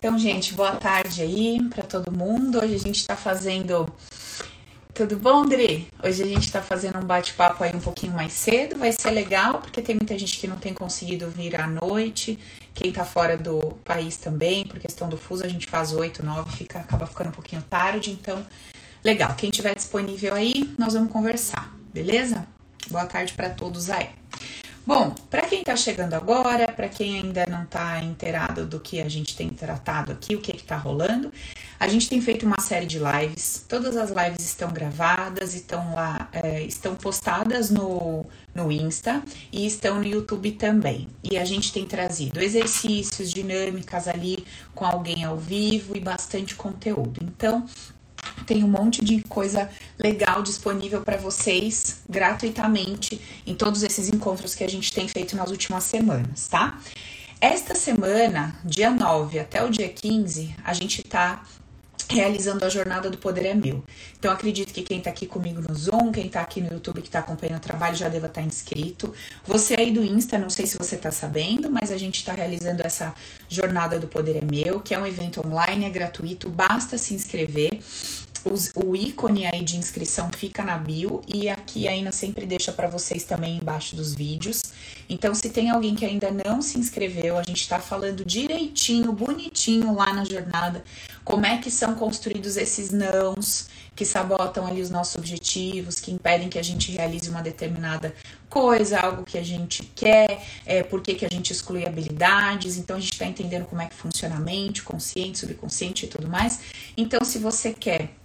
Então, gente, boa tarde aí para todo mundo. Hoje a gente está fazendo. Tudo bom, Dri? Hoje a gente está fazendo um bate-papo aí um pouquinho mais cedo. Vai ser legal, porque tem muita gente que não tem conseguido vir à noite. Quem tá fora do país também, por questão do fuso, a gente faz 8, 9, fica, acaba ficando um pouquinho tarde. Então, legal. Quem tiver disponível aí, nós vamos conversar, beleza? Boa tarde para todos aí. Bom, para quem está chegando agora, para quem ainda não está inteirado do que a gente tem tratado aqui, o que está rolando, a gente tem feito uma série de lives. Todas as lives estão gravadas, estão lá, é, estão postadas no, no Insta e estão no YouTube também. E a gente tem trazido exercícios, dinâmicas ali com alguém ao vivo e bastante conteúdo. Então, tem um monte de coisa legal disponível para vocês gratuitamente em todos esses encontros que a gente tem feito nas últimas semanas, tá? Esta semana, dia 9 até o dia 15, a gente tá realizando a jornada do Poder é Meu. Então acredito que quem está aqui comigo no Zoom, quem está aqui no YouTube que está acompanhando o trabalho já deva estar tá inscrito. Você aí do Insta, não sei se você está sabendo, mas a gente está realizando essa jornada do Poder é Meu, que é um evento online, é gratuito, basta se inscrever os, o ícone aí de inscrição fica na bio e aqui a Ina sempre deixa para vocês também embaixo dos vídeos. Então, se tem alguém que ainda não se inscreveu, a gente está falando direitinho, bonitinho lá na jornada, como é que são construídos esses nãos que sabotam ali os nossos objetivos, que impedem que a gente realize uma determinada coisa, algo que a gente quer, é, por que a gente exclui habilidades. Então, a gente está entendendo como é que funciona a mente, consciente, subconsciente e tudo mais. Então, se você quer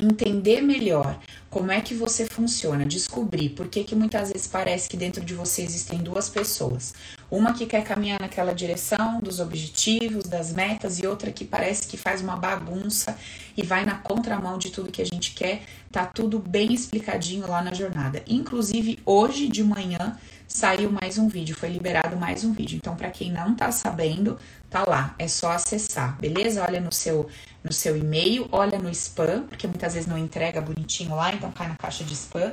entender melhor como é que você funciona, descobrir por que, que muitas vezes parece que dentro de você existem duas pessoas. Uma que quer caminhar naquela direção dos objetivos, das metas, e outra que parece que faz uma bagunça e vai na contramão de tudo que a gente quer. Tá tudo bem explicadinho lá na jornada. Inclusive, hoje de manhã saiu mais um vídeo, foi liberado mais um vídeo. Então, para quem não tá sabendo, tá lá, é só acessar, beleza? Olha no seu no seu e-mail, olha no spam, porque muitas vezes não entrega bonitinho lá, então cai na caixa de spam,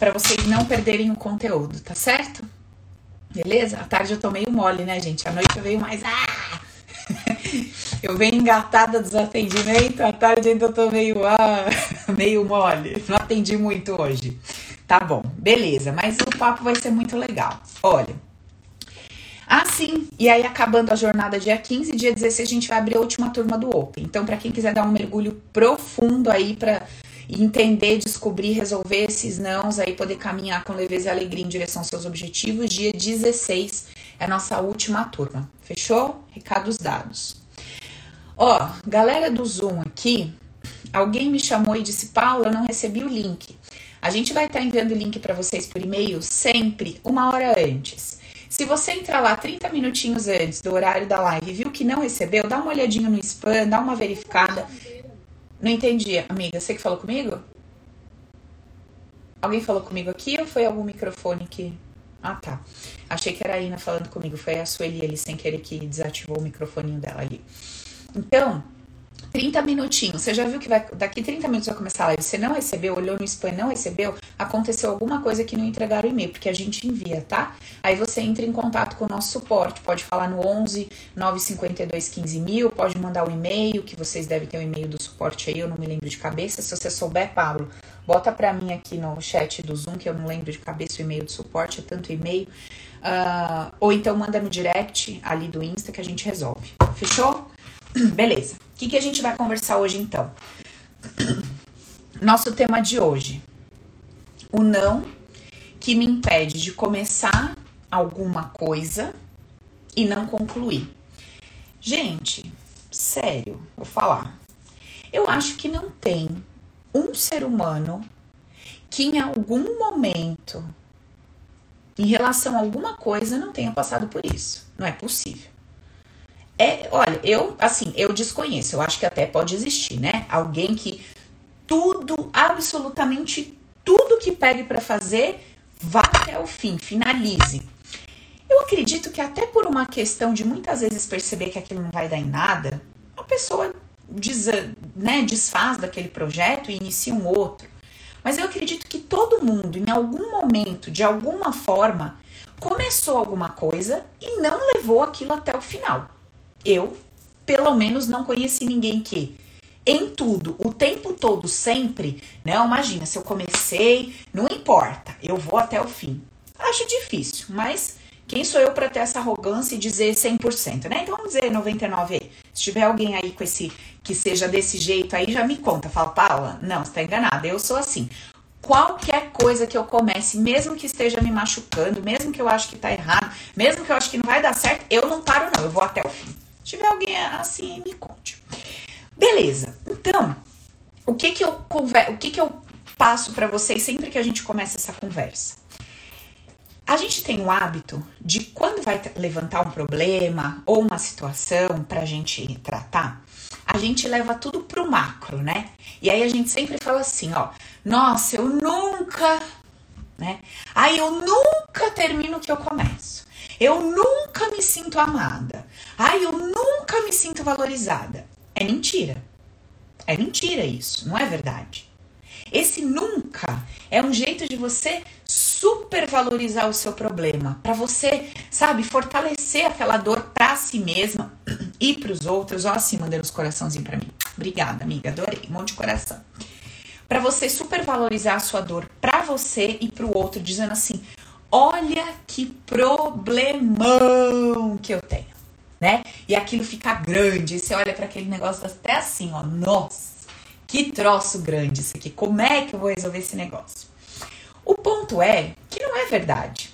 para vocês não perderem o conteúdo, tá certo? Beleza? À tarde eu tô meio mole, né, gente? À noite eu venho mais. Ah! eu venho engatada dos atendimentos, à tarde ainda tô meio, ah, meio mole. Não atendi muito hoje. Tá bom, beleza, mas o papo vai ser muito legal. Olha. Ah, sim. E aí, acabando a jornada dia 15, dia 16, a gente vai abrir a última turma do Open. Então, para quem quiser dar um mergulho profundo aí para entender, descobrir, resolver esses nãos, aí poder caminhar com leveza e alegria em direção aos seus objetivos, dia 16 é a nossa última turma. Fechou? Recados dados. Ó, galera do Zoom aqui, alguém me chamou e disse: Paula, eu não recebi o link. A gente vai estar tá enviando o link para vocês por e-mail sempre uma hora antes. Se você entrar lá 30 minutinhos antes do horário da live e viu que não recebeu, dá uma olhadinha no spam, dá uma verificada. Não entendi, amiga. Você que falou comigo? Alguém falou comigo aqui ou foi algum microfone que. Ah, tá. Achei que era a Ina falando comigo. Foi a Sueli ali sem querer que desativou o microfoninho dela ali. Então, 30 minutinhos. Você já viu que vai, daqui 30 minutos vai começar a live. Você não recebeu, olhou no spam, não recebeu, aconteceu alguma coisa que não entregaram o e-mail, porque a gente envia, tá? Aí você entra em contato com o nosso suporte. Pode falar no 11 952 15 mil, pode mandar o um e-mail, que vocês devem ter o um e-mail do suporte aí, eu não me lembro de cabeça. Se você souber, Pablo, bota pra mim aqui no chat do Zoom, que eu não lembro de cabeça o e-mail do suporte, é tanto e-mail. Uh, ou então manda no direct ali do Insta que a gente resolve. Fechou? Beleza que, que a gente vai conversar hoje então? Nosso tema de hoje: o não que me impede de começar alguma coisa e não concluir. Gente, sério, vou falar. Eu acho que não tem um ser humano que em algum momento, em relação a alguma coisa, não tenha passado por isso. Não é possível. É, olha, eu, assim, eu desconheço, eu acho que até pode existir, né? Alguém que tudo, absolutamente tudo que pegue para fazer, vá até o fim, finalize. Eu acredito que até por uma questão de muitas vezes perceber que aquilo não vai dar em nada, a pessoa des, né, desfaz daquele projeto e inicia um outro. Mas eu acredito que todo mundo, em algum momento, de alguma forma, começou alguma coisa e não levou aquilo até o final. Eu pelo menos não conheci ninguém que em tudo, o tempo todo, sempre, não, imagina, se eu comecei, não importa, eu vou até o fim. Acho difícil, mas quem sou eu para ter essa arrogância e dizer 100%, né? Então vamos dizer 99 aí. Se tiver alguém aí com esse que seja desse jeito aí, já me conta. Fala, Paula, não, você tá enganada. Eu sou assim. Qualquer coisa que eu comece, mesmo que esteja me machucando, mesmo que eu acho que tá errado, mesmo que eu acho que não vai dar certo, eu não paro não, eu vou até o fim. Se tiver alguém assim, me conte. Beleza. Então, o que que eu o que que eu passo para vocês sempre que a gente começa essa conversa? A gente tem o hábito de quando vai levantar um problema ou uma situação para a gente tratar, a gente leva tudo pro macro, né? E aí a gente sempre fala assim, ó, nossa, eu nunca, né? Aí eu nunca termino o que eu começo. Eu nunca me sinto amada. Ai, eu nunca me sinto valorizada. É mentira. É mentira isso, não é verdade. Esse nunca é um jeito de você supervalorizar o seu problema, para você, sabe, fortalecer aquela dor para si mesma e para os outros. Ó, assim, mandando os coraçãozinhos para mim. Obrigada, amiga, adorei, um monte de coração. Para você supervalorizar a sua dor para você e para o outro, dizendo assim: olha que problemão que eu tenho né? E aquilo fica grande, e você olha para aquele negócio até assim, ó, nossa, que troço grande isso aqui, como é que eu vou resolver esse negócio? O ponto é que não é verdade,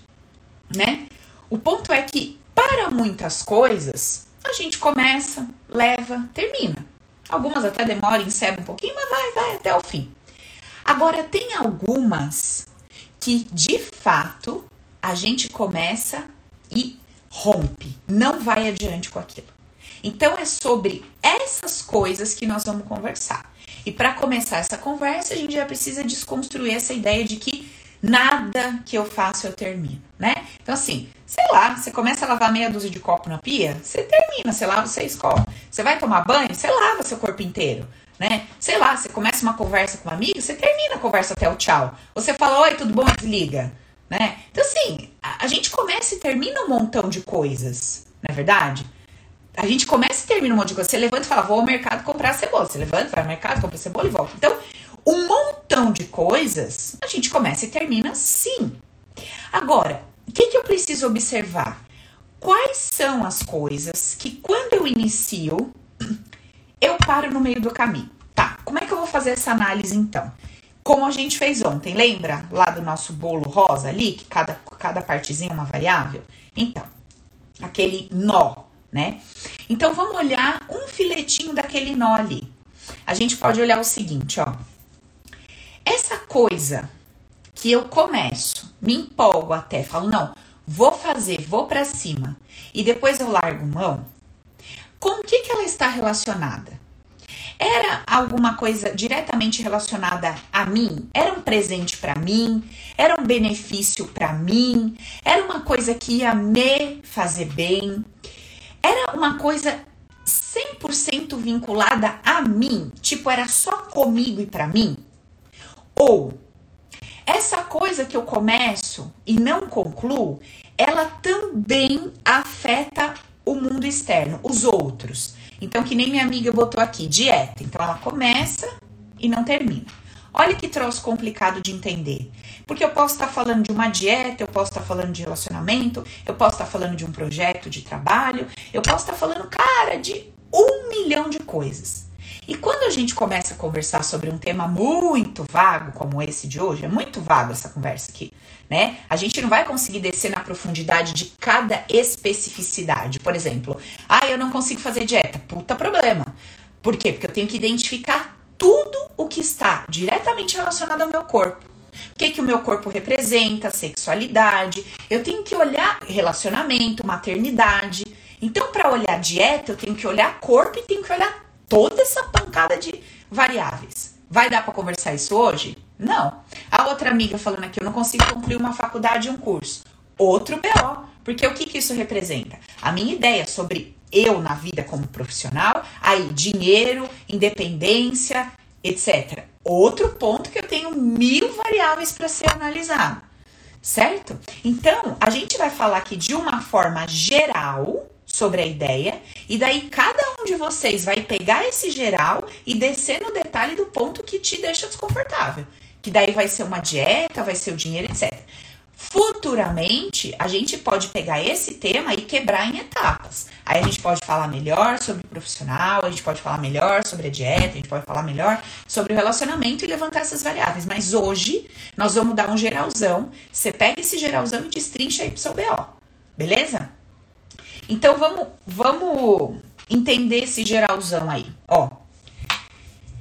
né? O ponto é que para muitas coisas a gente começa, leva, termina. Algumas até demoram, encebam um pouquinho, mas vai, vai até o fim. Agora, tem algumas que de fato a gente começa e rompe, não vai adiante com aquilo. Então é sobre essas coisas que nós vamos conversar. E para começar essa conversa, a gente já precisa desconstruir essa ideia de que nada que eu faço eu termino, né? Então assim, sei lá, você começa a lavar meia dúzia de copo na pia, você termina, você lava, você escova. Você vai tomar banho, você lava seu corpo inteiro, né? Sei lá, você começa uma conversa com um amigo, você termina a conversa até o tchau. Você fala, oi, tudo bom? Desliga né? Então, assim, a, gente começa e termina um montão de coisas, não é verdade? A gente começa e termina um monte de coisa. Você levanta e fala, vou ao mercado comprar cebola. Você levanta, vai ao mercado, compra cebola e volta. Então, um montão de coisas, a gente começa e termina sim. Agora, o que, que eu preciso observar? Quais são as coisas que quando eu inicio, eu paro no meio do caminho? Tá, como é que eu vou fazer essa análise então? Como a gente fez ontem, lembra lá do nosso bolo rosa ali, que cada, cada partezinha é uma variável? Então, aquele nó, né? Então, vamos olhar um filetinho daquele nó ali. A gente pode olhar o seguinte, ó. Essa coisa que eu começo, me empolgo até, falo, não, vou fazer, vou para cima, e depois eu largo mão, com o que, que ela está relacionada? Era alguma coisa diretamente relacionada a mim? Era um presente para mim? Era um benefício para mim? Era uma coisa que ia me fazer bem? Era uma coisa 100% vinculada a mim? Tipo, era só comigo e para mim? Ou essa coisa que eu começo e não concluo, ela também afeta o mundo externo, os outros. Então, que nem minha amiga botou aqui, dieta. Então, ela começa e não termina. Olha que troço complicado de entender. Porque eu posso estar falando de uma dieta, eu posso estar falando de relacionamento, eu posso estar falando de um projeto de trabalho, eu posso estar falando, cara, de um milhão de coisas. E quando a gente começa a conversar sobre um tema muito vago, como esse de hoje, é muito vago essa conversa aqui né? A gente não vai conseguir descer na profundidade de cada especificidade. Por exemplo, ah, eu não consigo fazer dieta. Puta problema. Por quê? Porque eu tenho que identificar tudo o que está diretamente relacionado ao meu corpo. O que, que o meu corpo representa, sexualidade. Eu tenho que olhar relacionamento, maternidade. Então, para olhar dieta, eu tenho que olhar corpo e tenho que olhar toda essa pancada de variáveis. Vai dar para conversar isso hoje? Não. A outra amiga falando aqui, eu não consigo concluir uma faculdade e um curso. Outro BO. Porque o que, que isso representa? A minha ideia sobre eu na vida como profissional, aí dinheiro, independência, etc. Outro ponto que eu tenho mil variáveis para ser analisado, certo? Então, a gente vai falar aqui de uma forma geral sobre a ideia, e daí cada um de vocês vai pegar esse geral e descer no detalhe do ponto que te deixa desconfortável. Que daí vai ser uma dieta, vai ser o dinheiro, etc. Futuramente, a gente pode pegar esse tema e quebrar em etapas. Aí a gente pode falar melhor sobre o profissional, a gente pode falar melhor sobre a dieta, a gente pode falar melhor sobre o relacionamento e levantar essas variáveis. Mas hoje, nós vamos dar um geralzão. Você pega esse geralzão e destrincha aí pro seu BO. Beleza? Então vamos, vamos entender esse geralzão aí. Ó,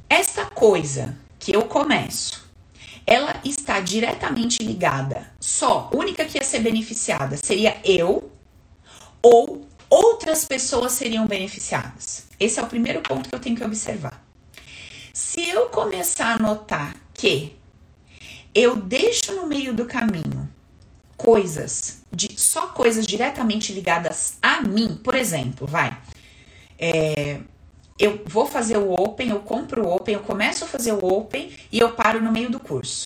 esta coisa que eu começo ela está diretamente ligada, só, única que ia ser beneficiada seria eu ou outras pessoas seriam beneficiadas. Esse é o primeiro ponto que eu tenho que observar. Se eu começar a notar que eu deixo no meio do caminho coisas, de, só coisas diretamente ligadas a mim, por exemplo, vai. É, eu vou fazer o Open, eu compro o Open, eu começo a fazer o Open e eu paro no meio do curso.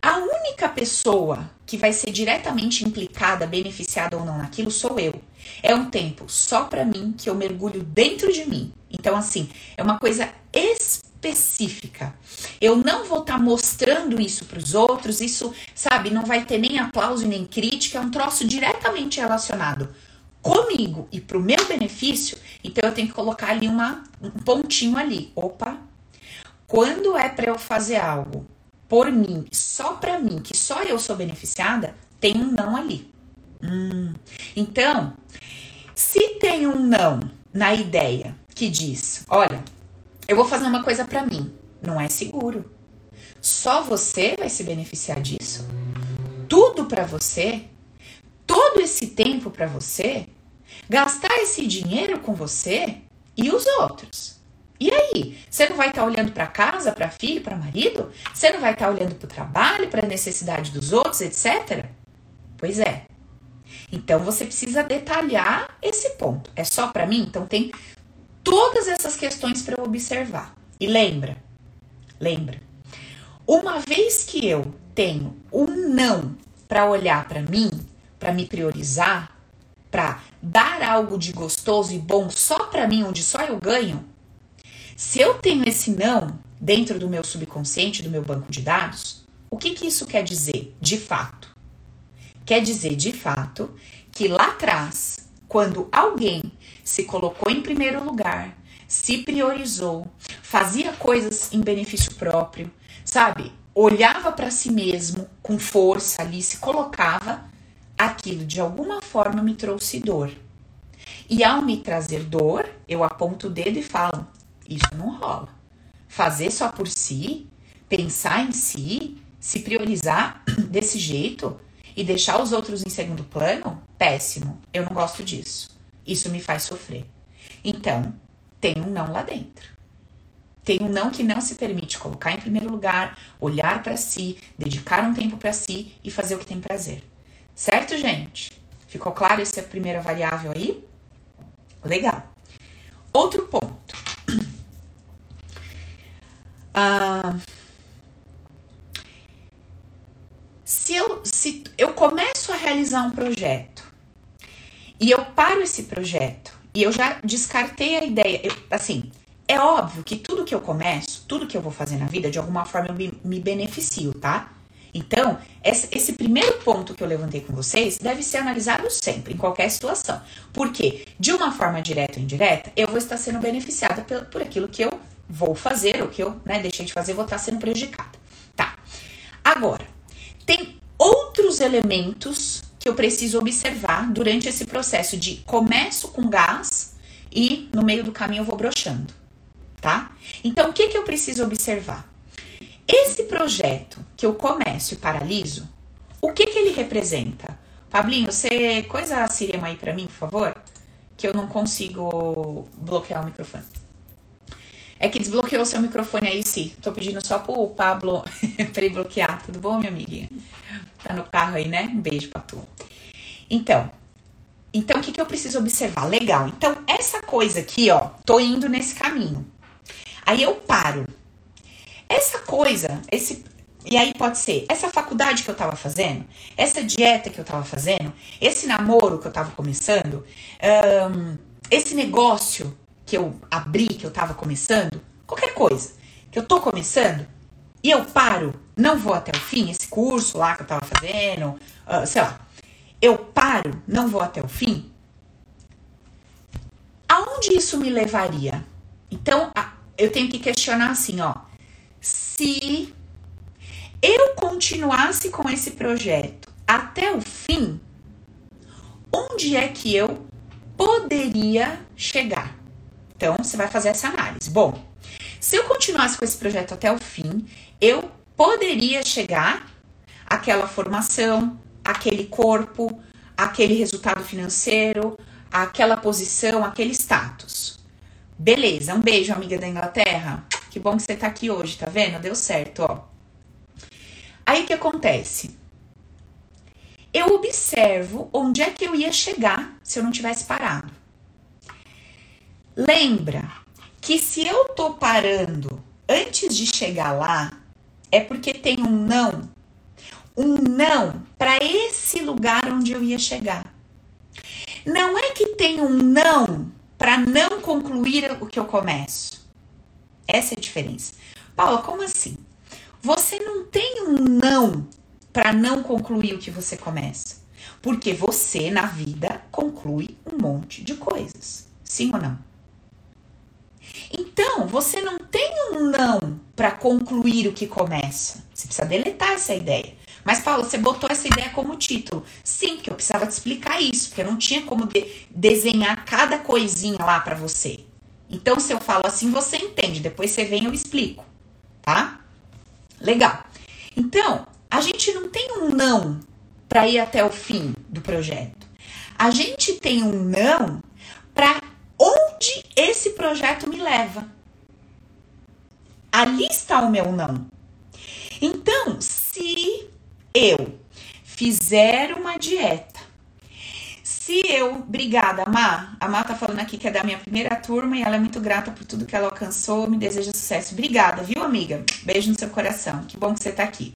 A única pessoa que vai ser diretamente implicada, beneficiada ou não naquilo sou eu. É um tempo só para mim que eu mergulho dentro de mim. Então, assim, é uma coisa específica. Eu não vou estar tá mostrando isso para os outros, isso, sabe, não vai ter nem aplauso nem crítica, é um troço diretamente relacionado comigo e para o meu benefício, então eu tenho que colocar ali uma, um pontinho ali. Opa! Quando é para eu fazer algo por mim, só para mim, que só eu sou beneficiada, tem um não ali. Hum. Então, se tem um não na ideia que diz, olha, eu vou fazer uma coisa para mim, não é seguro. Só você vai se beneficiar disso. Tudo para você, todo esse tempo para você, gastar esse dinheiro com você e os outros. E aí? Você não vai estar tá olhando para casa, para filho, para marido? Você não vai estar tá olhando para o trabalho, para a necessidade dos outros, etc? Pois é. Então você precisa detalhar esse ponto. É só para mim? Então tem todas essas questões para eu observar. E lembra, lembra, uma vez que eu tenho um não para olhar para mim, para me priorizar, para dar algo de gostoso e bom só para mim, onde só eu ganho, se eu tenho esse não dentro do meu subconsciente, do meu banco de dados, o que, que isso quer dizer de fato? Quer dizer de fato que lá atrás, quando alguém se colocou em primeiro lugar, se priorizou, fazia coisas em benefício próprio, sabe? Olhava para si mesmo com força ali, se colocava, aquilo de alguma forma me trouxe dor. E ao me trazer dor, eu aponto o dedo e falo: isso não rola. Fazer só por si, pensar em si, se priorizar desse jeito e deixar os outros em segundo plano, péssimo. Eu não gosto disso. Isso me faz sofrer. Então, tem um não lá dentro. Tem um não que não se permite colocar em primeiro lugar, olhar para si, dedicar um tempo para si e fazer o que tem prazer. Certo, gente? Ficou claro essa primeira variável aí? Legal. Outro ponto. Ah, se, eu, se eu começo a realizar um projeto e eu paro esse projeto e eu já descartei a ideia, eu, assim, é óbvio que tudo que eu começo, tudo que eu vou fazer na vida, de alguma forma eu me, me beneficio, tá? Então, esse primeiro ponto que eu levantei com vocês deve ser analisado sempre, em qualquer situação. Porque, de uma forma direta ou indireta, eu vou estar sendo beneficiada por, aquilo que eu vou fazer, o que eu né, deixei de fazer, vou estar sendo prejudicada. Tá. Agora, tem outros elementos que eu preciso observar durante esse processo de começo com gás e no meio do caminho eu vou brochando, tá? Então, o que, que eu preciso observar? Esse projeto que eu começo e paraliso, o que que ele representa? Pablinho, você coisa a Sirema aí para mim, por favor? Que eu não consigo bloquear o microfone. É que desbloqueou seu microfone aí, sim. Tô pedindo só pro Pablo pra ele bloquear. Tudo bom, minha amiguinha? Tá no carro aí, né? Um beijo pra tu. Então, então o que, que eu preciso observar? Legal. Então, essa coisa aqui, ó, tô indo nesse caminho. Aí eu paro. Essa coisa, esse E aí pode ser essa faculdade que eu tava fazendo, essa dieta que eu tava fazendo, esse namoro que eu tava começando, um, esse negócio que eu abri, que eu tava começando, qualquer coisa que eu tô começando e eu paro, não vou até o fim, esse curso lá que eu tava fazendo, uh, sei lá, eu paro, não vou até o fim, aonde isso me levaria? Então, eu tenho que questionar assim, ó, se eu continuasse com esse projeto até o fim, onde é que eu poderia chegar? Então, você vai fazer essa análise. Bom, se eu continuasse com esse projeto até o fim, eu poderia chegar àquela formação, aquele corpo, aquele resultado financeiro, aquela posição, aquele status. Beleza, um beijo, amiga da Inglaterra. Que bom que você tá aqui hoje, tá vendo? Deu certo, ó. Aí o que acontece? Eu observo onde é que eu ia chegar se eu não tivesse parado. Lembra que se eu tô parando antes de chegar lá, é porque tem um não. Um não para esse lugar onde eu ia chegar. Não é que tem um não para não concluir o que eu começo. Essa é a diferença. Paula, como assim? Você não tem um não para não concluir o que você começa. Porque você, na vida, conclui um monte de coisas. Sim ou não? Então, você não tem um não para concluir o que começa. Você precisa deletar essa ideia. Mas, Paulo, você botou essa ideia como título. Sim, porque eu precisava te explicar isso, porque eu não tinha como de desenhar cada coisinha lá para você. Então, se eu falo assim, você entende. Depois você vem eu explico, tá? Legal. Então, a gente não tem um não para ir até o fim do projeto. A gente tem um não para onde esse projeto me leva. Ali está o meu não. Então, se eu fizer uma dieta, se eu, obrigada, Má. A Má tá falando aqui que é da minha primeira turma e ela é muito grata por tudo que ela alcançou, me deseja sucesso. Obrigada, viu, amiga? Beijo no seu coração. Que bom que você tá aqui.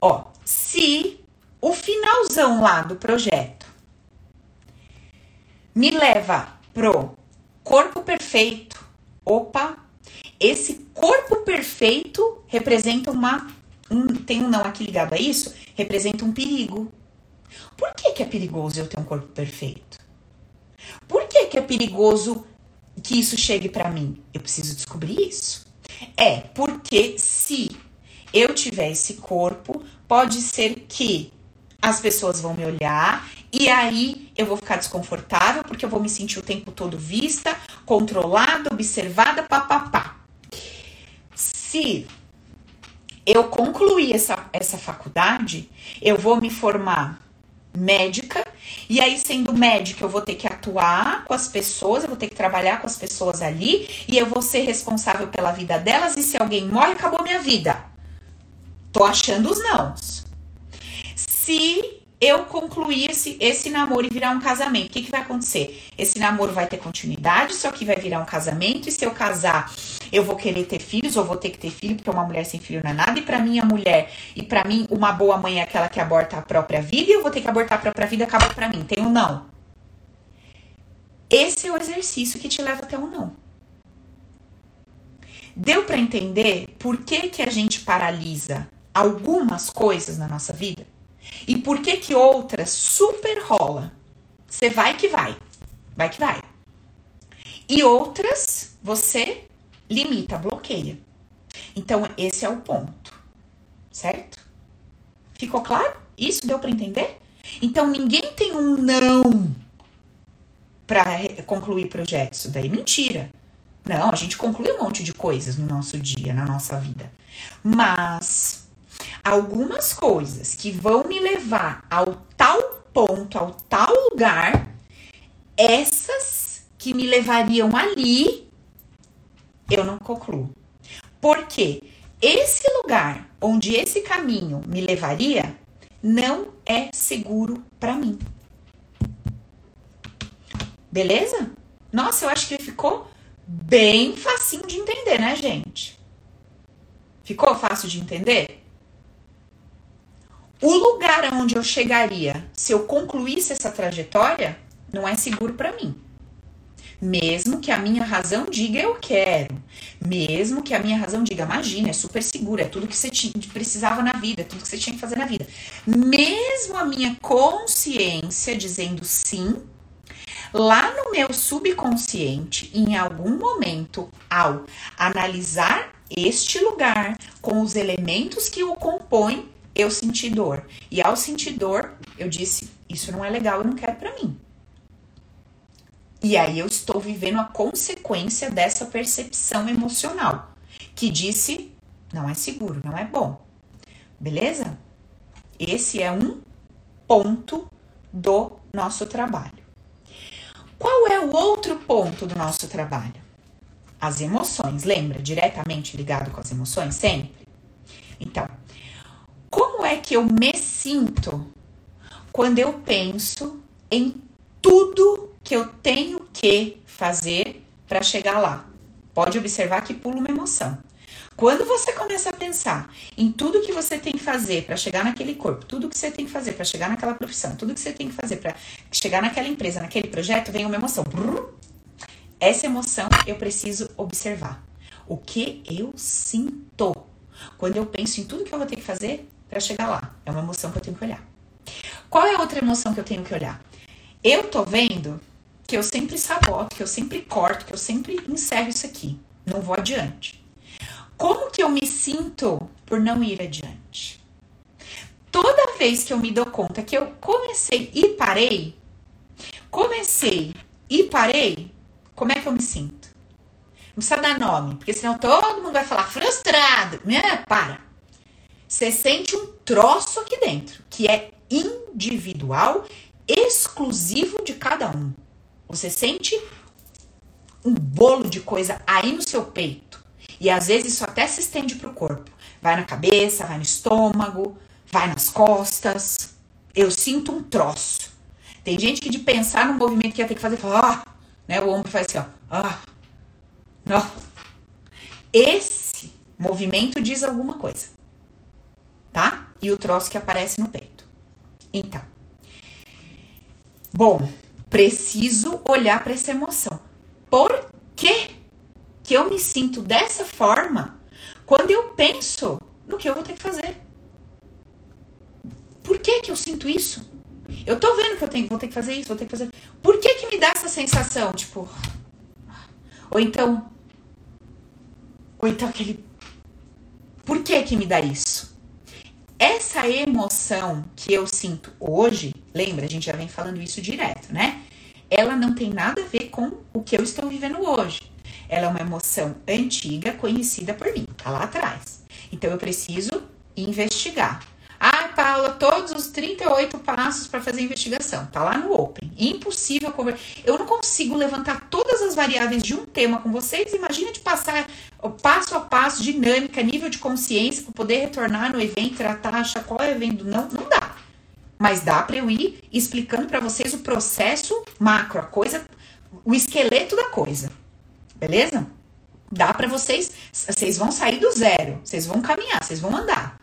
Ó, se o finalzão lá do projeto me leva pro corpo perfeito. Opa, esse corpo perfeito representa uma um, tem um não aqui ligado a isso, representa um perigo. Que é perigoso eu ter um corpo perfeito? Por que, que é perigoso que isso chegue para mim? Eu preciso descobrir isso. É porque se eu tiver esse corpo, pode ser que as pessoas vão me olhar e aí eu vou ficar desconfortável porque eu vou me sentir o tempo todo vista, controlada, observada, papapá. Se eu concluir essa, essa faculdade, eu vou me formar médica, e aí, sendo médica, eu vou ter que atuar com as pessoas, eu vou ter que trabalhar com as pessoas ali, e eu vou ser responsável pela vida delas, e se alguém morre, acabou minha vida. Tô achando os nãos. Se eu concluir esse, esse namoro e virar um casamento, o que, que vai acontecer? Esse namoro vai ter continuidade, só que vai virar um casamento, e se eu casar, eu vou querer ter filhos, ou vou ter que ter filho, porque uma mulher sem filho não é nada, e para mim a mulher, e para mim uma boa mãe é aquela que aborta a própria vida, e eu vou ter que abortar a própria vida, acabou para mim, tem um não. Esse é o exercício que te leva até o um não. Deu para entender por que, que a gente paralisa algumas coisas na nossa vida? E por que que outras super rola? Você vai que vai. Vai que vai. E outras você limita, bloqueia. Então esse é o ponto. Certo? Ficou claro? Isso deu para entender? Então ninguém tem um não para concluir projetos. Isso daí é mentira. Não, a gente conclui um monte de coisas no nosso dia, na nossa vida. Mas algumas coisas que vão me levar ao tal ponto, ao tal lugar, essas que me levariam ali, eu não concluo. Porque esse lugar onde esse caminho me levaria não é seguro para mim. Beleza? Nossa, eu acho que ficou bem facinho de entender, né, gente? Ficou fácil de entender? o lugar onde eu chegaria se eu concluísse essa trajetória não é seguro para mim. Mesmo que a minha razão diga eu quero, mesmo que a minha razão diga imagina, é super seguro, é tudo que você tinha, precisava na vida, é tudo que você tinha que fazer na vida. Mesmo a minha consciência dizendo sim, lá no meu subconsciente, em algum momento, ao analisar este lugar com os elementos que o compõem, eu senti dor. E ao sentir dor, eu disse: Isso não é legal, eu não quero para mim. E aí eu estou vivendo a consequência dessa percepção emocional, que disse: Não é seguro, não é bom. Beleza? Esse é um ponto do nosso trabalho. Qual é o outro ponto do nosso trabalho? As emoções. Lembra? Diretamente ligado com as emoções, sempre? Então, como é que eu me sinto quando eu penso em tudo que eu tenho que fazer para chegar lá? Pode observar que pula uma emoção. Quando você começa a pensar em tudo que você tem que fazer para chegar naquele corpo, tudo que você tem que fazer para chegar naquela profissão, tudo que você tem que fazer para chegar naquela empresa, naquele projeto, vem uma emoção. Essa emoção eu preciso observar. O que eu sinto quando eu penso em tudo que eu vou ter que fazer para chegar lá. É uma emoção que eu tenho que olhar. Qual é a outra emoção que eu tenho que olhar? Eu tô vendo que eu sempre saboto, que eu sempre corto, que eu sempre encerro isso aqui. Não vou adiante. Como que eu me sinto por não ir adiante? Toda vez que eu me dou conta que eu comecei e parei, comecei e parei, como é que eu me sinto? Não precisa dar nome, porque senão todo mundo vai falar frustrado. Né? Para. Você sente um troço aqui dentro, que é individual, exclusivo de cada um. Você sente um bolo de coisa aí no seu peito. E às vezes isso até se estende pro corpo. Vai na cabeça, vai no estômago, vai nas costas. Eu sinto um troço. Tem gente que de pensar no movimento que ia ter que fazer, fala, ah, né? O ombro faz assim, ó. Ah, não. Esse movimento diz alguma coisa tá? E o troço que aparece no peito. Então, bom, preciso olhar para essa emoção. Por que que eu me sinto dessa forma quando eu penso no que eu vou ter que fazer? Por que que eu sinto isso? Eu tô vendo que eu tenho, vou ter que fazer isso, vou ter que fazer. Por que que me dá essa sensação, tipo, ou então, ou então aquele, por que que me dá isso? Essa emoção que eu sinto hoje, lembra, a gente já vem falando isso direto, né? Ela não tem nada a ver com o que eu estou vivendo hoje. Ela é uma emoção antiga, conhecida por mim, tá lá atrás. Então eu preciso investigar. Paula, todos os 38 passos para fazer investigação. Tá lá no Open. Impossível conversar. Eu não consigo levantar todas as variáveis de um tema com vocês. Imagina de passar o passo a passo, dinâmica, nível de consciência, para poder retornar no evento, tratar, achar qual é o evento. Não, não dá. Mas dá para eu ir explicando para vocês o processo macro, a coisa, o esqueleto da coisa. Beleza? Dá para vocês, vocês vão sair do zero, vocês vão caminhar, vocês vão andar.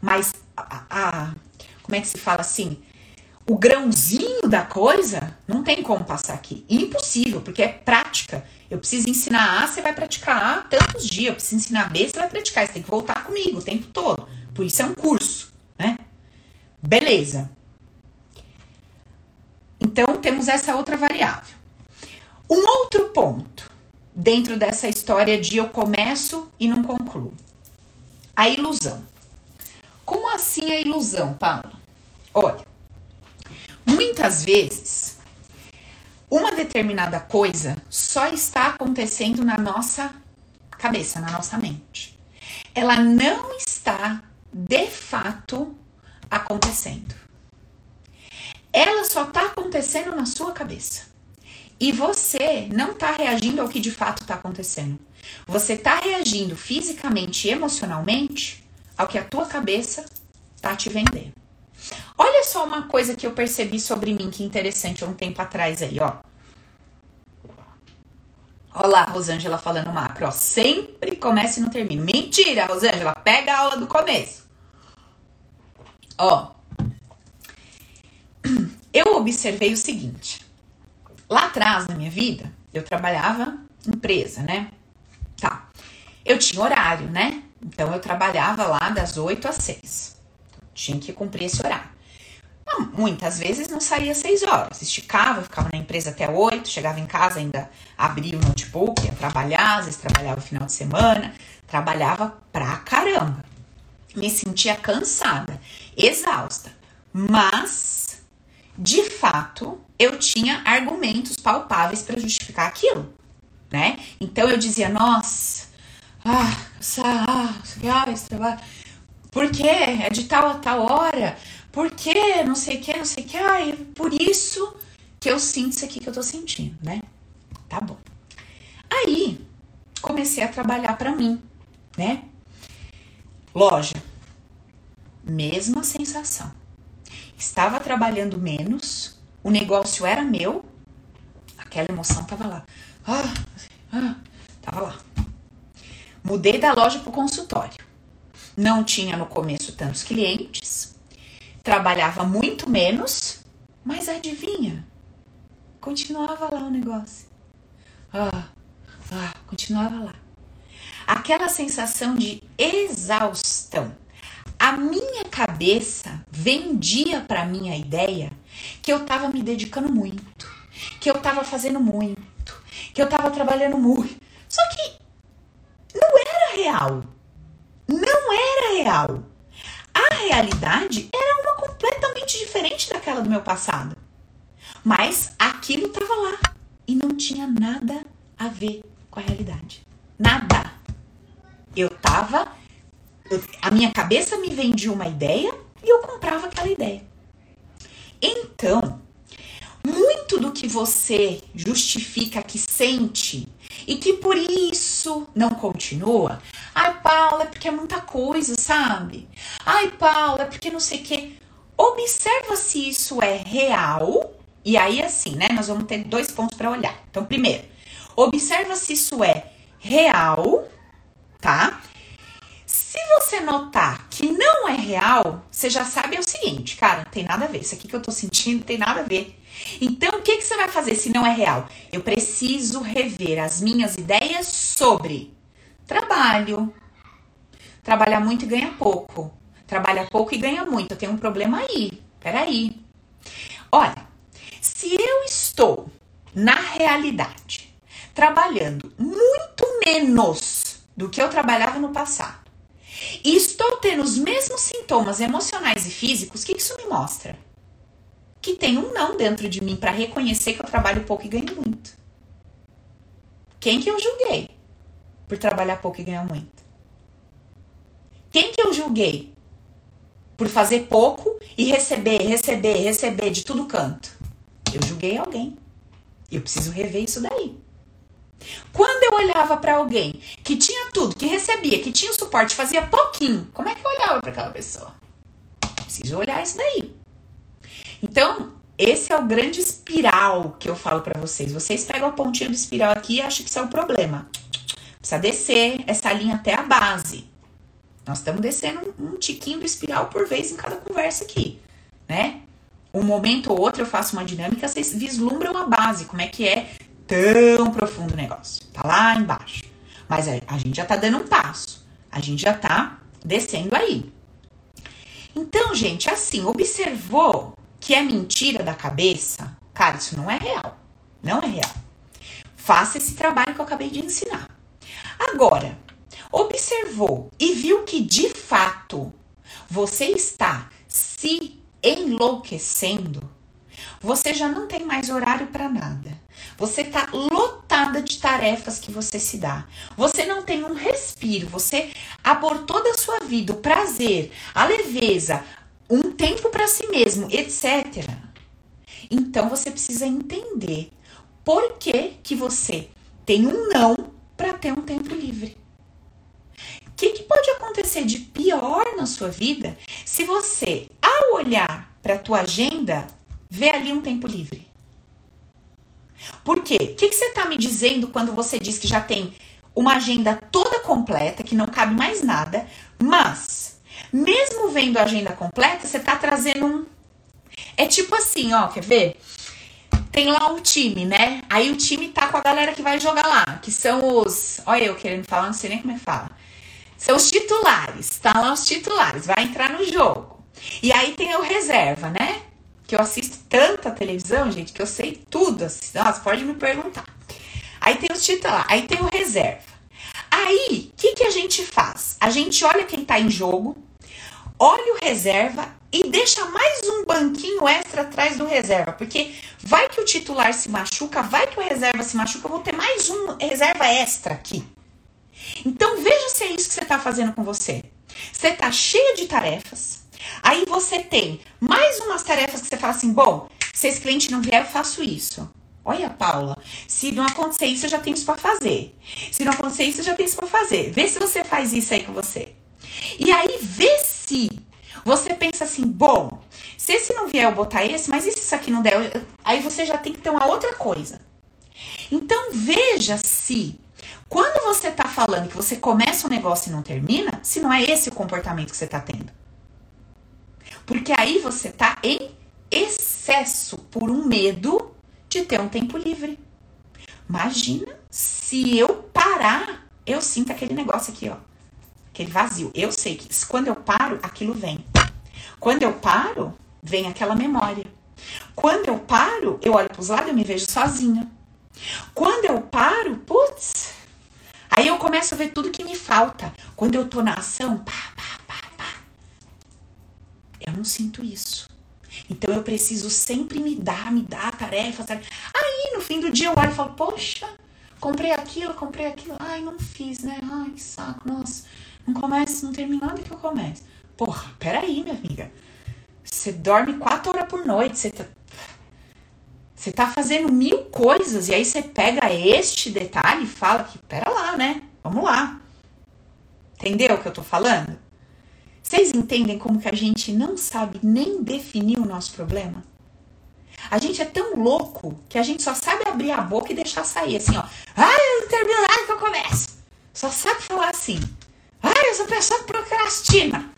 Mas a, a, como é que se fala assim? O grãozinho da coisa não tem como passar aqui. Impossível, porque é prática. Eu preciso ensinar A, você vai praticar A tantos dias. Eu preciso ensinar B, você vai praticar. Você tem que voltar comigo o tempo todo. Por isso é um curso, né? Beleza. Então temos essa outra variável. Um outro ponto dentro dessa história de eu começo e não concluo. A ilusão. Como assim a ilusão, Paulo? Olha, muitas vezes uma determinada coisa só está acontecendo na nossa cabeça, na nossa mente. Ela não está de fato acontecendo. Ela só está acontecendo na sua cabeça. E você não está reagindo ao que de fato está acontecendo. Você está reagindo fisicamente e emocionalmente ao que a tua cabeça tá te vendendo. Olha só uma coisa que eu percebi sobre mim que interessante um tempo atrás aí, ó. Olá, Rosângela falando macro, ó. Sempre começa e não termina. Mentira, Rosângela, pega a aula do começo. Ó, eu observei o seguinte. Lá atrás na minha vida, eu trabalhava empresa, né? Tá. Eu tinha horário, né? Então eu trabalhava lá das 8 às 6. Tinha que cumprir esse horário. Muitas vezes não saía 6 horas, esticava, ficava na empresa até 8, chegava em casa, ainda abria o notebook, ia trabalhar, às vezes trabalhava o final de semana, trabalhava pra caramba. Me sentia cansada, exausta, mas de fato eu tinha argumentos palpáveis para justificar aquilo, né? Então eu dizia, nossa, ah, ah, ah, esse trabalho, por quê? É de tal a tal hora, por quê? Não sei o que, não sei o que. Ai, por isso que eu sinto isso aqui que eu tô sentindo, né? Tá bom. Aí, comecei a trabalhar para mim, né? Loja, mesma sensação. Estava trabalhando menos, o negócio era meu, aquela emoção tava lá. Ah, ah, tava lá. Mudei da loja pro consultório. Não tinha no começo tantos clientes, trabalhava muito menos, mas adivinha? Continuava lá o negócio. Ah, ah, continuava lá. Aquela sensação de exaustão. A minha cabeça vendia para mim a ideia que eu estava me dedicando muito, que eu estava fazendo muito, que eu estava trabalhando muito. Só que não era real. Não era real. A realidade era uma completamente diferente daquela do meu passado. Mas aquilo estava lá e não tinha nada a ver com a realidade. Nada. Eu tava. Eu, a minha cabeça me vendia uma ideia e eu comprava aquela ideia. Então, muito do que você justifica que sente e que por isso não continua. Ai, Paula, é porque é muita coisa, sabe? Ai, Paula, é porque não sei o quê. Observa se isso é real. E aí, assim, né? Nós vamos ter dois pontos para olhar. Então, primeiro, observa se isso é real, tá? Se você notar que não é real, você já sabe é o seguinte, cara, não tem nada a ver. Isso aqui que eu tô sentindo não tem nada a ver. Então, o que, que você vai fazer se não é real? Eu preciso rever as minhas ideias sobre trabalho. Trabalhar muito e ganha pouco. Trabalha pouco e ganha muito. Eu tenho um problema aí. Peraí. Olha, se eu estou na realidade trabalhando muito menos do que eu trabalhava no passado e estou tendo os mesmos sintomas emocionais e físicos, o que isso me mostra? Que tem um não dentro de mim para reconhecer que eu trabalho pouco e ganho muito. Quem que eu julguei por trabalhar pouco e ganhar muito? Quem que eu julguei por fazer pouco e receber, receber, receber de tudo canto? Eu julguei alguém. Eu preciso rever isso daí. Quando eu olhava para alguém que tinha tudo, que recebia, que tinha suporte, fazia pouquinho, como é que eu olhava para aquela pessoa? Preciso olhar isso daí. Então, esse é o grande espiral que eu falo para vocês. Vocês pegam a pontinha do espiral aqui e acham que isso é o problema. Precisa descer essa linha até a base. Nós estamos descendo um, um tiquinho do espiral por vez em cada conversa aqui, né? Um momento ou outro eu faço uma dinâmica, vocês vislumbram a base, como é que é tão profundo o negócio. Tá lá embaixo. Mas a, a gente já tá dando um passo. A gente já tá descendo aí. Então, gente, assim, observou que é mentira da cabeça, cara, isso não é real. Não é real. Faça esse trabalho que eu acabei de ensinar. Agora, observou e viu que de fato você está se enlouquecendo, você já não tem mais horário para nada. Você está lotada de tarefas que você se dá. Você não tem um respiro. Você abortou da sua vida o prazer, a leveza, um tempo para si mesmo, etc. Então você precisa entender por que, que você tem um não para ter um tempo livre. O que, que pode acontecer de pior na sua vida se você, ao olhar para a tua agenda, vê ali um tempo livre? Por quê? O que, que você está me dizendo quando você diz que já tem uma agenda toda completa, que não cabe mais nada, mas Mesmo vendo a agenda completa, você tá trazendo um. É tipo assim, ó, quer ver? Tem lá um time, né? Aí o time tá com a galera que vai jogar lá, que são os. Olha, eu querendo falar, não sei nem como é que fala. São os titulares, tá lá os titulares, vai entrar no jogo. E aí tem o reserva, né? Que eu assisto tanta televisão, gente, que eu sei tudo. Assim. Nossa, pode me perguntar. Aí tem os titulares, aí tem o reserva. Aí, o que, que a gente faz? A gente olha quem tá em jogo, olha o reserva e deixa mais um banquinho extra atrás do reserva, porque vai que o titular se machuca, vai que o reserva se machuca, eu vou ter mais um reserva extra aqui. Então veja se é isso que você está fazendo com você. Você está cheio de tarefas, aí você tem mais umas tarefas que você fala assim: bom, se esse cliente não vier, eu faço isso. Olha, Paula, se não acontecer isso, eu já tenho isso para fazer. Se não acontecer isso, eu já tenho isso para fazer. Vê se você faz isso aí com você. E aí, vê se você pensa assim, bom, se esse não vier, eu botar esse, mas e se isso aqui não der? Aí você já tem que ter uma outra coisa. Então, veja se quando você está falando que você começa um negócio e não termina, se não é esse o comportamento que você está tendo. Porque aí você está em excesso por um medo de ter um tempo livre. Imagina se eu parar, eu sinto aquele negócio aqui, ó. Aquele vazio. Eu sei que quando eu paro, aquilo vem. Quando eu paro, vem aquela memória. Quando eu paro, eu olho para os lados e me vejo sozinha. Quando eu paro, putz, Aí eu começo a ver tudo que me falta. Quando eu tô na ação, pá, pá, pá, pá. Eu não sinto isso. Então eu preciso sempre me dar, me dar tarefas. tarefas. Aí no fim do dia eu olho e falo, poxa, comprei aquilo, comprei aquilo. Ai, não fiz, né? Ai, que saco, nossa. Não começa, não termina nada que eu começo. Porra, peraí, minha amiga. Você dorme quatro horas por noite, você tá, você tá fazendo mil coisas e aí você pega este detalhe e fala que, pera lá, né? Vamos lá. Entendeu o que eu tô falando? Vocês entendem como que a gente não sabe nem definir o nosso problema? A gente é tão louco que a gente só sabe abrir a boca e deixar sair assim, ó. Ai, eu não termino nada que eu começo. Só sabe falar assim. Ai, eu sou pessoa que procrastina.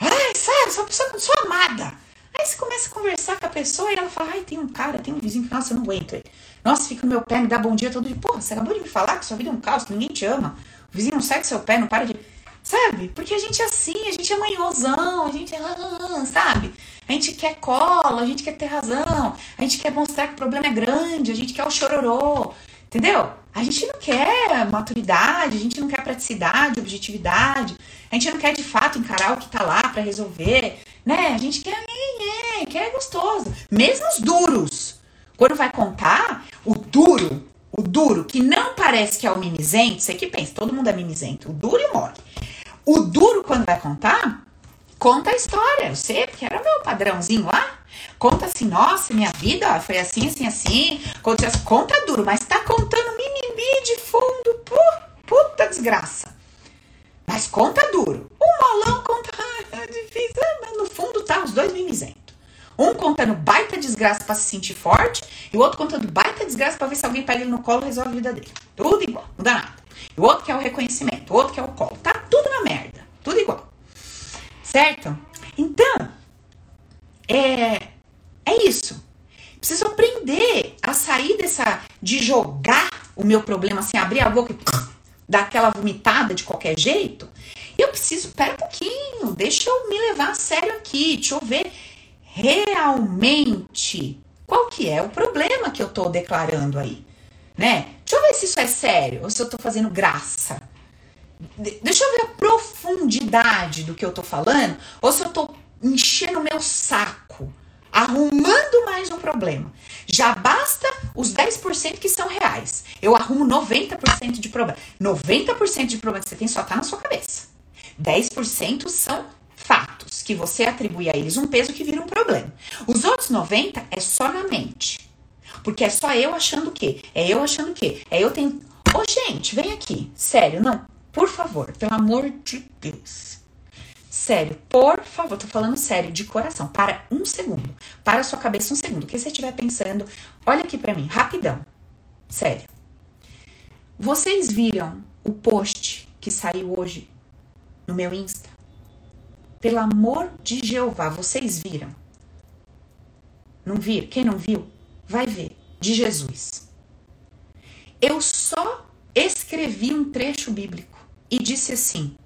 Ai, sabe, eu sou pessoa que não sou amada. Aí você começa a conversar com a pessoa e ela fala: ai, tem um cara, tem um vizinho que, nossa, eu não aguento ele. Nossa, fica no meu pé, me dá bom dia todo dia. Porra, você acabou de me falar que sua vida é um caos, que ninguém te ama. O vizinho não segue seu pé, não para de. Sabe? Porque a gente é assim, a gente é manhosão, a gente é. Sabe? A gente quer cola, a gente quer ter razão, a gente quer mostrar que o problema é grande, a gente quer o chororô. Entendeu? A gente não quer maturidade, a gente não quer praticidade, objetividade, a gente não quer de fato encarar o que tá lá para resolver, né? A gente quer, é, é, quer gostoso. Mesmo os duros. Quando vai contar, o duro, o duro, que não parece que é o mimizento, você que pensa, todo mundo é mimizento, o duro e o mole. O duro, quando vai contar, conta a história. Eu sei, porque era meu padrãozinho lá. Conta assim, nossa, minha vida foi assim, assim, assim. Conta, conta duro, mas tá contando mimimi de fundo. Puta desgraça. Mas conta duro. O molão conta ah, difícil, mas no fundo tá os dois mimizentos. Um contando baita desgraça para se sentir forte e o outro contando baita desgraça para ver se alguém pega ele no colo e resolve a vida dele. Tudo igual, não dá nada. E o outro que é o reconhecimento, o outro que é o colo. Tá tudo na merda, tudo igual. Certo? Então, é, é isso. Preciso aprender a sair dessa de jogar o meu problema assim, abrir a boca e dar aquela vomitada de qualquer jeito. Eu preciso, pera um pouquinho, deixa eu me levar a sério aqui, deixa eu ver realmente qual que é o problema que eu tô declarando aí, né? Deixa eu ver se isso é sério ou se eu tô fazendo graça. Deixa eu ver a profundidade do que eu tô falando ou se eu tô enchendo o meu saco, arrumando mais um problema. Já basta os 10% que são reais. Eu arrumo 90% de problema. 90% de problema que você tem só tá na sua cabeça. 10% são fatos que você atribui a eles um peso que vira um problema. Os outros 90 é só na mente. Porque é só eu achando o quê? É eu achando o quê? É eu tenho. Ô, gente, vem aqui. Sério, não. Por favor, pelo amor de Deus. Sério, por favor, tô falando sério, de coração. Para um segundo. Para a sua cabeça um segundo. O que você estiver pensando, olha aqui para mim, rapidão. Sério. Vocês viram o post que saiu hoje no meu Insta? pelo amor de Jeová, vocês viram? Não viram? Quem não viu, vai ver. De Jesus. Eu só escrevi um trecho bíblico e disse assim: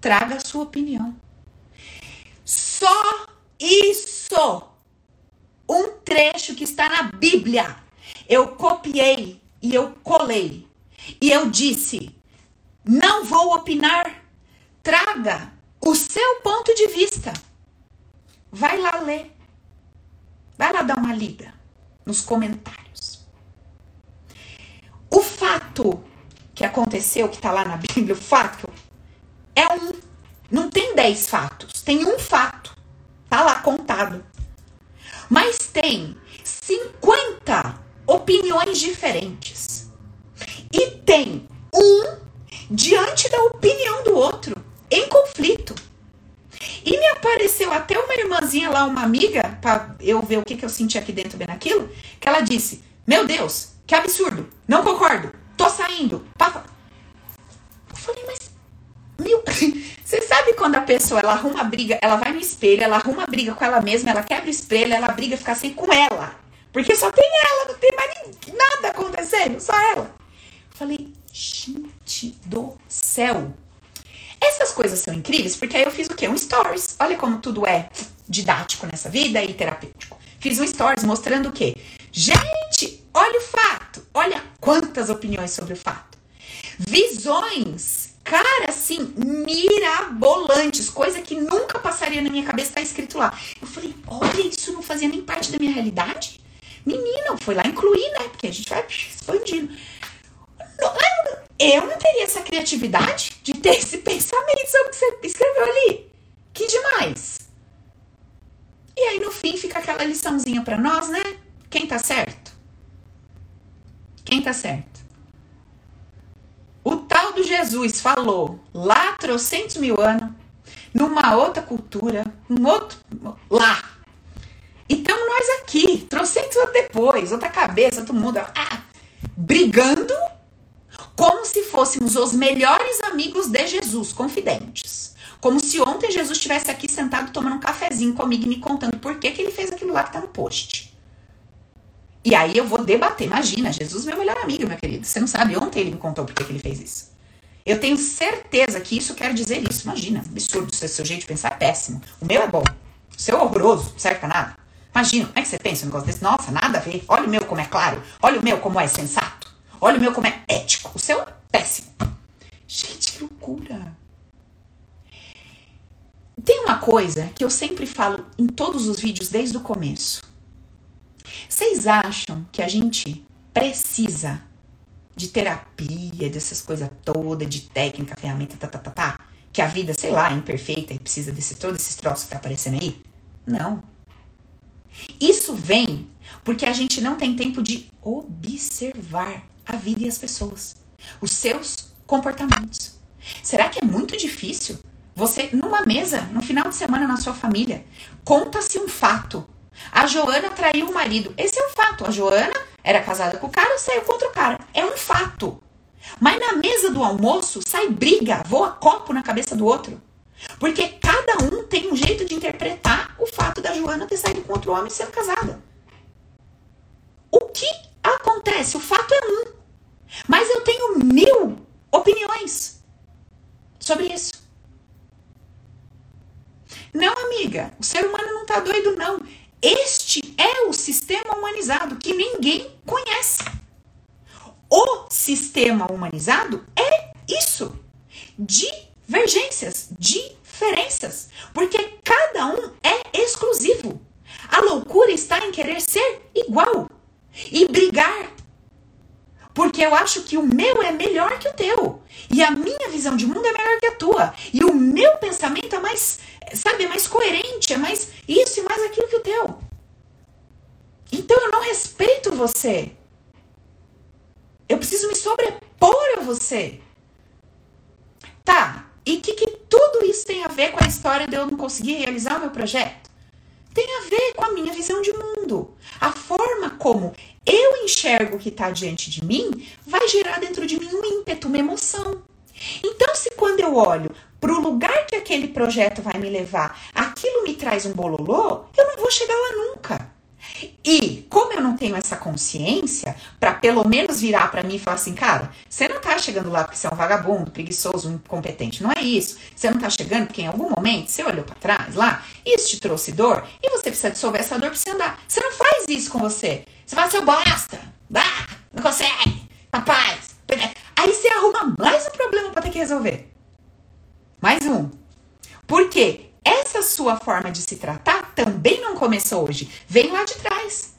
traga a sua opinião. Só isso! Um trecho que está na Bíblia. Eu copiei e eu colei. E eu disse: não vou opinar. Traga o seu ponto de vista. Vai lá ler. Vai lá dar uma lida nos comentários. O fato que aconteceu, que está lá na Bíblia, o fato é um. Não tem dez fatos, tem um fato. Tá lá contado. Mas tem 50 opiniões diferentes. E tem um diante da opinião do outro, em conflito. E me apareceu até uma irmãzinha lá, uma amiga, para eu ver o que, que eu senti aqui dentro bem naquilo, que ela disse: Meu Deus, que absurdo, não concordo, tô saindo. Papa. Eu falei, mas. Meu, você sabe quando a pessoa ela arruma briga, ela vai no espelho, ela arruma briga com ela mesma, ela quebra o espelho, ela briga, fica assim com ela. Porque só tem ela, não tem mais nada acontecendo, só ela. Eu falei, gente do céu. Essas coisas são incríveis porque aí eu fiz o quê? Um stories. Olha como tudo é didático nessa vida e terapêutico. Fiz um stories mostrando o quê? Gente, olha o fato. Olha quantas opiniões sobre o fato. Visões, cara, assim, mirabolantes, coisa que nunca passaria na minha cabeça, tá escrito lá. Eu falei, olha, isso não fazia nem parte da minha realidade? Menina, foi lá incluir, né? Porque a gente vai expandindo. Eu não teria essa criatividade de ter esse pensamento sobre o que você escreveu ali. Que demais. E aí no fim fica aquela liçãozinha para nós, né? Quem tá certo? Quem tá certo? O tal do Jesus falou lá trocentos mil anos, numa outra cultura, um outro. lá. Então nós aqui, trocentos anos depois, outra cabeça, todo mundo ah, brigando como se fôssemos os melhores amigos de Jesus, confidentes. Como se ontem Jesus estivesse aqui sentado tomando um cafezinho comigo e me contando por que, que ele fez aquilo lá que tá no post. E aí eu vou debater. Imagina, Jesus meu melhor amigo, meu querido. Você não sabe, ontem ele me contou por que, que ele fez isso. Eu tenho certeza que isso quer dizer isso. Imagina, absurdo, seu, seu jeito de pensar é péssimo. O meu é bom. O seu é horroroso, não serve pra nada. Imagina, como é que você pensa um negócio desse? Nossa, nada a ver. Olha o meu como é claro. Olha o meu como é sensato. Olha o meu como é ético. O seu é péssimo. Gente, que loucura. Tem uma coisa que eu sempre falo em todos os vídeos desde o começo. Vocês acham que a gente precisa de terapia, dessas coisas todas, de técnica, ferramenta, tá, tá, tá, tá? Que a vida, sei lá, é imperfeita e precisa desse todo esses troços que tá aparecendo aí? Não. Isso vem porque a gente não tem tempo de observar a vida e as pessoas, os seus comportamentos. Será que é muito difícil você, numa mesa, no final de semana na sua família, conta-se um fato. A Joana traiu o marido. Esse é um fato. A Joana era casada com o cara, saiu contra o cara. É um fato. Mas na mesa do almoço sai briga, voa copo na cabeça do outro. Porque cada um tem um jeito de interpretar o fato da Joana ter saído com outro homem sendo casada. O que acontece? O fato é um. Mas eu tenho mil opiniões sobre isso. Não, amiga, o ser humano não está doido, não. Este é o sistema humanizado que ninguém conhece. O sistema humanizado é isso: divergências, diferenças, porque cada um é exclusivo. A loucura está em querer ser igual e brigar porque eu acho que o meu é melhor que o teu. E a minha visão de mundo é melhor que a tua. E o meu pensamento é mais, sabe, é mais coerente, é mais isso e mais aquilo que o teu. Então eu não respeito você. Eu preciso me sobrepor a você. Tá, e o que, que tudo isso tem a ver com a história de eu não conseguir realizar o meu projeto? Tem a ver com a minha visão de mundo. A forma como eu enxergo o que está diante de mim, vai gerar dentro de mim um ímpeto, uma emoção. Então, se quando eu olho para o lugar que aquele projeto vai me levar, aquilo me traz um bololô, eu não vou chegar lá nunca. E como eu não tenho essa consciência, para pelo menos virar para mim e falar assim, cara, você não tá chegando lá porque você é um vagabundo, preguiçoso, incompetente. Não é isso. Você não tá chegando porque em algum momento você olhou para trás lá, isso te trouxe dor e você precisa dissolver essa dor pra você andar. Você não faz isso com você. Você fala, seu bosta, ah, não consegue, rapaz. Aí você arruma mais um problema para ter que resolver. Mais um. Por quê? Essa sua forma de se tratar também não começou hoje. Vem lá de trás.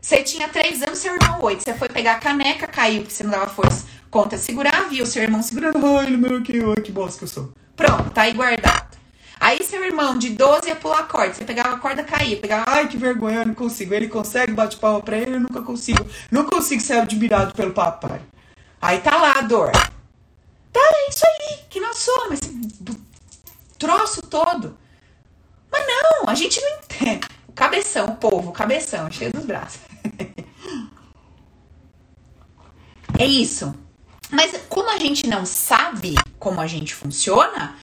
Você tinha três anos, seu irmão oito. Você foi pegar a caneca, caiu, porque você não dava força contra segurar, viu seu irmão segurando. Ai, meu, que, ai, que bosta que eu sou. Pronto, tá aí guardado. Aí seu irmão de 12 ia pular a corda. Você pegava a corda, caía. Pegava, ai, que vergonha, eu não consigo. Ele consegue, bate palma pra ele, eu nunca consigo. Não consigo ser admirado pelo papai. Aí tá lá a dor. Tá, é isso aí que nós somos troço todo. Mas não, a gente não entende. Cabeção, povo, cabeção, cheio dos braços. é isso. Mas como a gente não sabe como a gente funciona,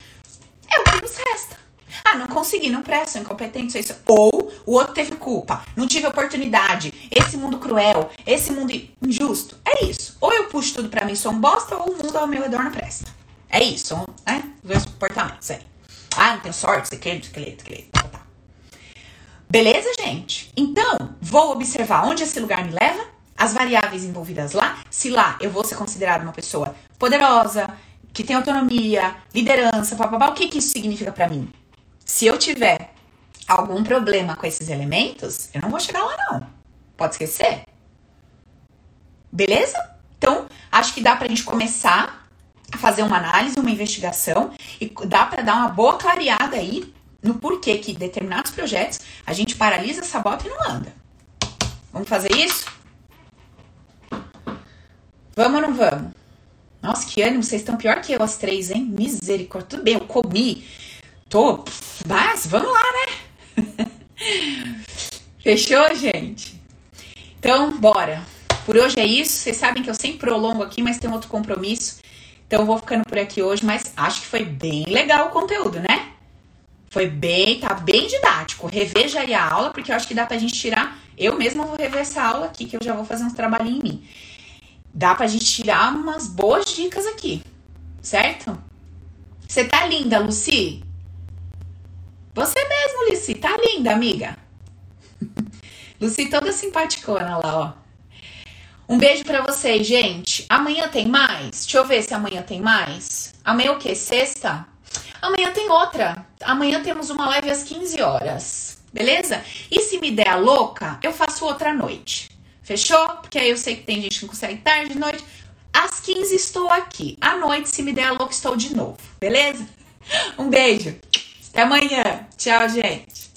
é o que nos resta. Ah, não consegui, não presto, incompetente, isso. Ou o outro teve culpa, não tive oportunidade, esse mundo cruel, esse mundo injusto. É isso. Ou eu puxo tudo pra mim, sou um bosta, ou o mundo ao meu redor não presta. É isso, né? Dois comportamentos aí. Ah, não tenho sorte, sei que, sei que, sei que, tá, tá. Beleza, gente? Então, vou observar onde esse lugar me leva, as variáveis envolvidas lá, se lá eu vou ser considerada uma pessoa poderosa, que tem autonomia, liderança, papapá, o que, que isso significa para mim? Se eu tiver algum problema com esses elementos, eu não vou chegar lá, não. Pode esquecer. Beleza? Então, acho que dá pra gente começar fazer uma análise, uma investigação e dá para dar uma boa clareada aí no porquê que determinados projetos a gente paralisa, sabota e não anda. Vamos fazer isso? Vamos ou não vamos? Nossa, que ânimo, vocês estão pior que eu, as três, hein? Misericórdia. Tudo bem, eu comi. Tô. Mas vamos lá, né? Fechou, gente? Então, bora. Por hoje é isso. Vocês sabem que eu sempre prolongo aqui, mas tem outro compromisso. Então eu vou ficando por aqui hoje, mas acho que foi bem legal o conteúdo, né? Foi bem, tá bem didático. Reveja aí a aula, porque eu acho que dá pra gente tirar. Eu mesma vou rever essa aula aqui, que eu já vou fazer uns trabalhinhos em mim. Dá pra gente tirar umas boas dicas aqui, certo? Você tá linda, Lucy? Você mesmo, Lucy, tá linda, amiga. Lucy toda simpaticona lá, ó. Um beijo para vocês, gente. Amanhã tem mais? Deixa eu ver se amanhã tem mais. Amanhã é o quê? Sexta? Amanhã tem outra. Amanhã temos uma live às 15 horas. Beleza? E se me der a louca, eu faço outra noite. Fechou? Porque aí eu sei que tem gente que não consegue tarde, de noite. Às 15 estou aqui. À noite, se me der a louca, estou de novo. Beleza? Um beijo. Até amanhã. Tchau, gente.